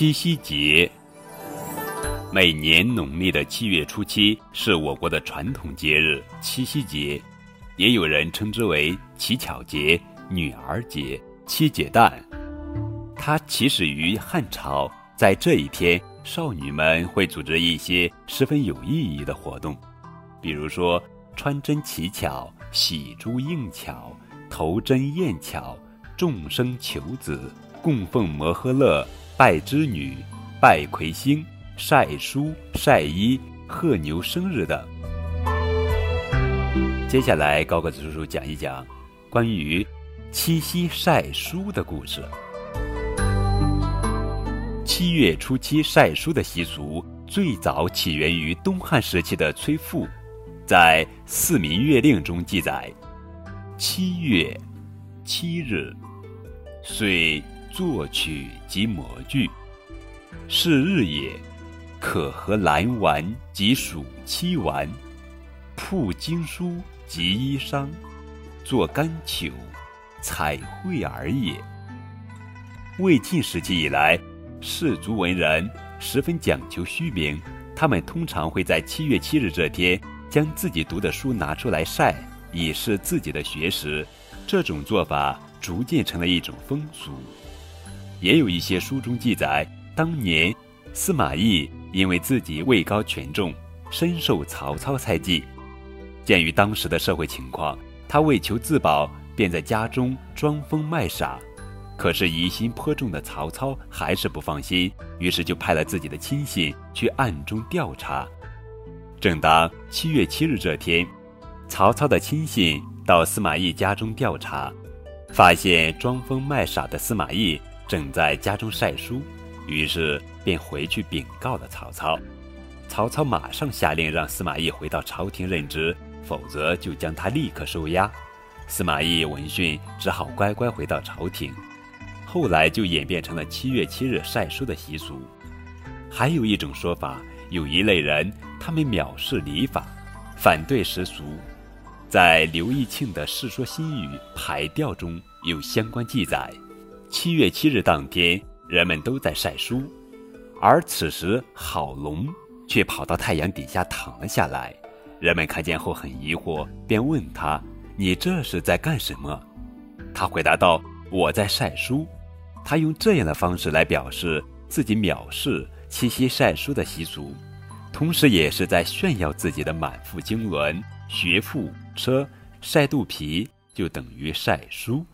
七夕节，每年农历的七月初七是我国的传统节日七夕节，也有人称之为乞巧节、女儿节、七姐诞。它起始于汉朝，在这一天，少女们会组织一些十分有意义的活动，比如说穿针乞巧、喜珠应巧、投针验巧、众生求子、供奉摩诃勒。拜织女、拜魁星、晒书、晒衣、贺牛生日等。接下来，高个子叔叔讲一讲关于七夕晒书的故事。七月初七晒书的习俗最早起源于东汉时期的崔复，在《四民月令》中记载：七月七日，遂。作曲及模具，是日也，可和蓝丸及暑期丸，铺经书及衣裳，作干裘，彩绘而也。魏晋时期以来，士族文人十分讲求虚名，他们通常会在七月七日这天，将自己读的书拿出来晒，以示自己的学识。这种做法逐渐成了一种风俗。也有一些书中记载，当年司马懿因为自己位高权重，深受曹操猜忌。鉴于当时的社会情况，他为求自保，便在家中装疯卖傻。可是疑心颇重的曹操还是不放心，于是就派了自己的亲信去暗中调查。正当七月七日这天，曹操的亲信到司马懿家中调查，发现装疯卖傻的司马懿。正在家中晒书，于是便回去禀告了曹操。曹操马上下令让司马懿回到朝廷任职，否则就将他立刻收押。司马懿闻讯，只好乖乖回到朝廷。后来就演变成了七月七日晒书的习俗。还有一种说法，有一类人，他们藐视礼法，反对时俗。在刘义庆的《世说新语·排调》中有相关记载。七月七日当天，人们都在晒书，而此时郝龙却跑到太阳底下躺了下来。人们看见后很疑惑，便问他：“你这是在干什么？”他回答道：“我在晒书。”他用这样的方式来表示自己藐视七夕晒书的习俗，同时也是在炫耀自己的满腹经纶、学富车晒肚皮，就等于晒书。